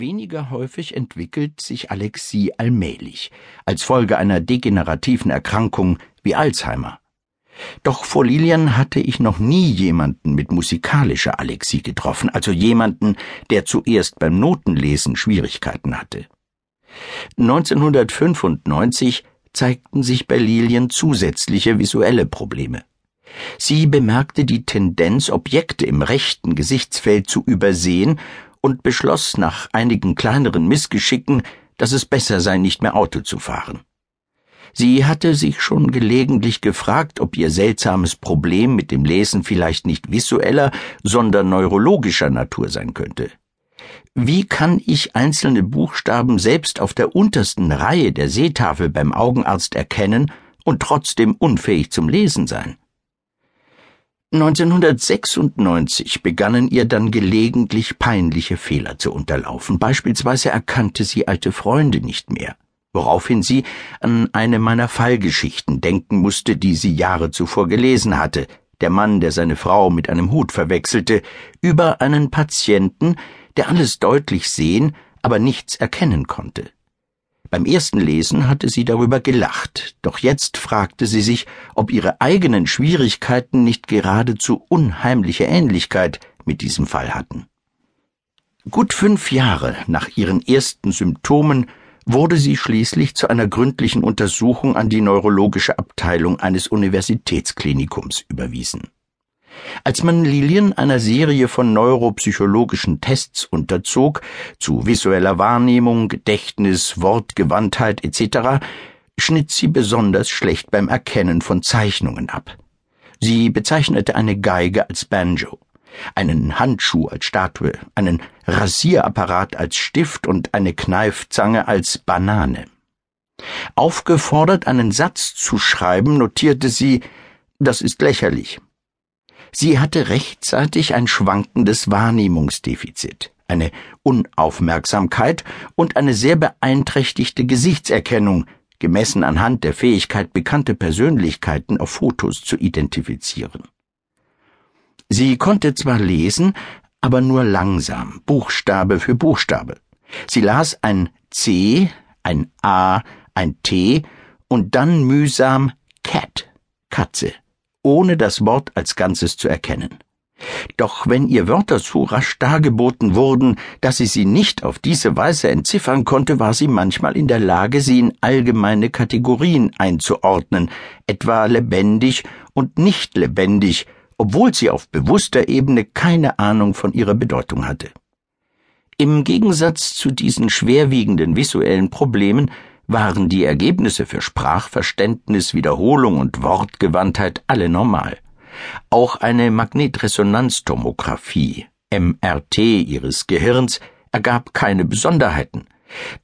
Weniger häufig entwickelt sich Alexie allmählich, als Folge einer degenerativen Erkrankung wie Alzheimer. Doch vor Lilian hatte ich noch nie jemanden mit musikalischer Alexie getroffen, also jemanden, der zuerst beim Notenlesen Schwierigkeiten hatte. 1995 zeigten sich bei Lilian zusätzliche visuelle Probleme. Sie bemerkte die Tendenz, Objekte im rechten Gesichtsfeld zu übersehen und beschloss nach einigen kleineren Missgeschicken, dass es besser sei, nicht mehr Auto zu fahren. Sie hatte sich schon gelegentlich gefragt, ob ihr seltsames Problem mit dem Lesen vielleicht nicht visueller, sondern neurologischer Natur sein könnte. Wie kann ich einzelne Buchstaben selbst auf der untersten Reihe der Seetafel beim Augenarzt erkennen und trotzdem unfähig zum Lesen sein? 1996 begannen ihr dann gelegentlich peinliche Fehler zu unterlaufen. Beispielsweise erkannte sie alte Freunde nicht mehr, woraufhin sie an eine meiner Fallgeschichten denken musste, die sie Jahre zuvor gelesen hatte. Der Mann, der seine Frau mit einem Hut verwechselte, über einen Patienten, der alles deutlich sehen, aber nichts erkennen konnte. Beim ersten Lesen hatte sie darüber gelacht, doch jetzt fragte sie sich, ob ihre eigenen Schwierigkeiten nicht geradezu unheimliche Ähnlichkeit mit diesem Fall hatten. Gut fünf Jahre nach ihren ersten Symptomen wurde sie schließlich zu einer gründlichen Untersuchung an die neurologische Abteilung eines Universitätsklinikums überwiesen. Als man Lilien einer Serie von neuropsychologischen Tests unterzog, zu visueller Wahrnehmung, Gedächtnis, Wortgewandtheit etc., schnitt sie besonders schlecht beim Erkennen von Zeichnungen ab. Sie bezeichnete eine Geige als Banjo, einen Handschuh als Statue, einen Rasierapparat als Stift und eine Kneifzange als Banane. Aufgefordert, einen Satz zu schreiben, notierte sie, das ist lächerlich. Sie hatte rechtzeitig ein schwankendes Wahrnehmungsdefizit, eine Unaufmerksamkeit und eine sehr beeinträchtigte Gesichtserkennung, gemessen anhand der Fähigkeit, bekannte Persönlichkeiten auf Fotos zu identifizieren. Sie konnte zwar lesen, aber nur langsam, Buchstabe für Buchstabe. Sie las ein C, ein A, ein T und dann mühsam Cat, Katze ohne das Wort als Ganzes zu erkennen. Doch wenn ihr Wörter so rasch dargeboten wurden, dass sie sie nicht auf diese Weise entziffern konnte, war sie manchmal in der Lage, sie in allgemeine Kategorien einzuordnen, etwa lebendig und nicht lebendig, obwohl sie auf bewusster Ebene keine Ahnung von ihrer Bedeutung hatte. Im Gegensatz zu diesen schwerwiegenden visuellen Problemen waren die Ergebnisse für Sprachverständnis, Wiederholung und Wortgewandtheit alle normal. Auch eine Magnetresonanztomographie, MRT ihres Gehirns, ergab keine Besonderheiten.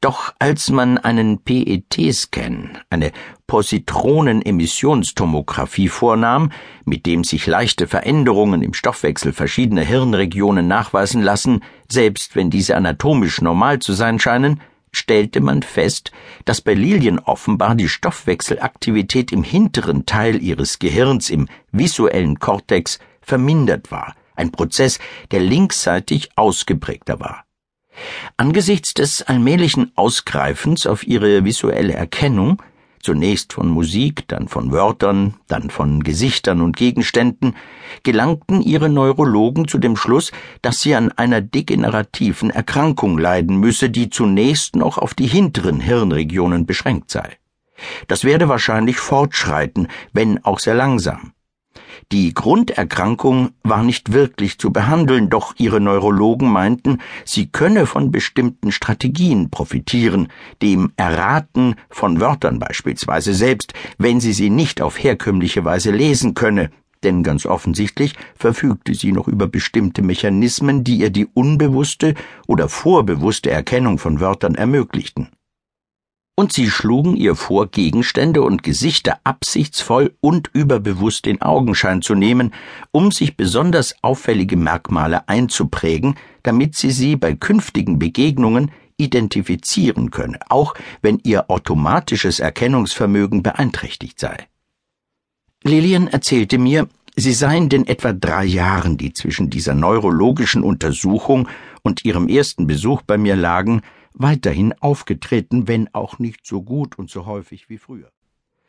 Doch als man einen PET-Scan, eine Positronenemissionstomographie vornahm, mit dem sich leichte Veränderungen im Stoffwechsel verschiedener Hirnregionen nachweisen lassen, selbst wenn diese anatomisch normal zu sein scheinen, stellte man fest, dass bei Lilien offenbar die Stoffwechselaktivität im hinteren Teil ihres Gehirns im visuellen Kortex vermindert war, ein Prozess, der linksseitig ausgeprägter war. Angesichts des allmählichen Ausgreifens auf ihre visuelle Erkennung zunächst von Musik, dann von Wörtern, dann von Gesichtern und Gegenständen, gelangten ihre Neurologen zu dem Schluss, dass sie an einer degenerativen Erkrankung leiden müsse, die zunächst noch auf die hinteren Hirnregionen beschränkt sei. Das werde wahrscheinlich fortschreiten, wenn auch sehr langsam. Die Grunderkrankung war nicht wirklich zu behandeln, doch ihre Neurologen meinten, sie könne von bestimmten Strategien profitieren, dem Erraten von Wörtern beispielsweise selbst, wenn sie sie nicht auf herkömmliche Weise lesen könne, denn ganz offensichtlich verfügte sie noch über bestimmte Mechanismen, die ihr die unbewusste oder vorbewusste Erkennung von Wörtern ermöglichten und sie schlugen ihr vor, Gegenstände und Gesichter absichtsvoll und überbewusst in Augenschein zu nehmen, um sich besonders auffällige Merkmale einzuprägen, damit sie sie bei künftigen Begegnungen identifizieren könne, auch wenn ihr automatisches Erkennungsvermögen beeinträchtigt sei. Lillian erzählte mir, sie seien den etwa drei Jahren, die zwischen dieser neurologischen Untersuchung und ihrem ersten Besuch bei mir lagen, weiterhin aufgetreten, wenn auch nicht so gut und so häufig wie früher.